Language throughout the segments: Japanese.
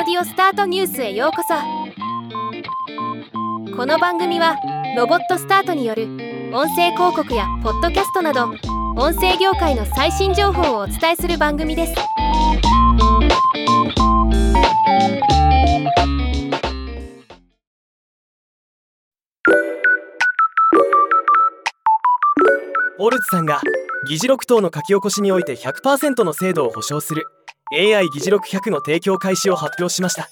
オスタートニュースへようこそ。この番組はロボットスタートによる音声広告やポッドキャストなど音声業界の最新情報をお伝えする番組です。オルツさんが議事録等の書き起こしにおいて100%の精度を保証する AI 議事録100の提供開始を発表しました。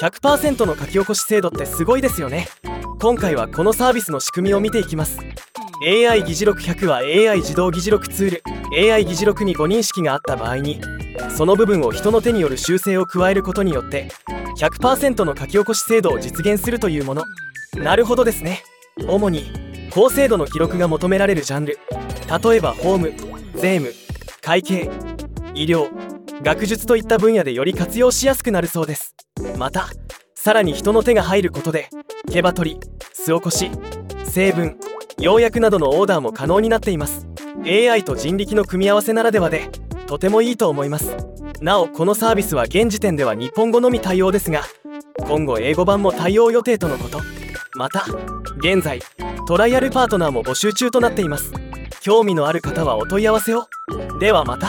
100%の書き起こし精度ってすごいですよね。今回はこのサービスの仕組みを見ていきます。AI 議事録100は AI 自動議事録ツール。AI 議事録に誤認識があった場合にその部分を人の手による修正を加えることによって100%の書き起こし精度を実現するというもの。なるほどですね。主に高精度の記録が求められるジャンル。例えば法務税務会計医療。学術といった分野でより活用しやすくなるそうです。またさらに人の手が入ることで毛羽取り巣起こし成分要約などのオーダーも可能になっています。AI と人力の組み合わせならではでとてもいいと思います。なおこのサービスは現時点では日本語のみ対応ですが今後英語版も対応予定とのこと。また現在トライアルパートナーも募集中となっています。興味のある方はお問い合わせを。ではまた。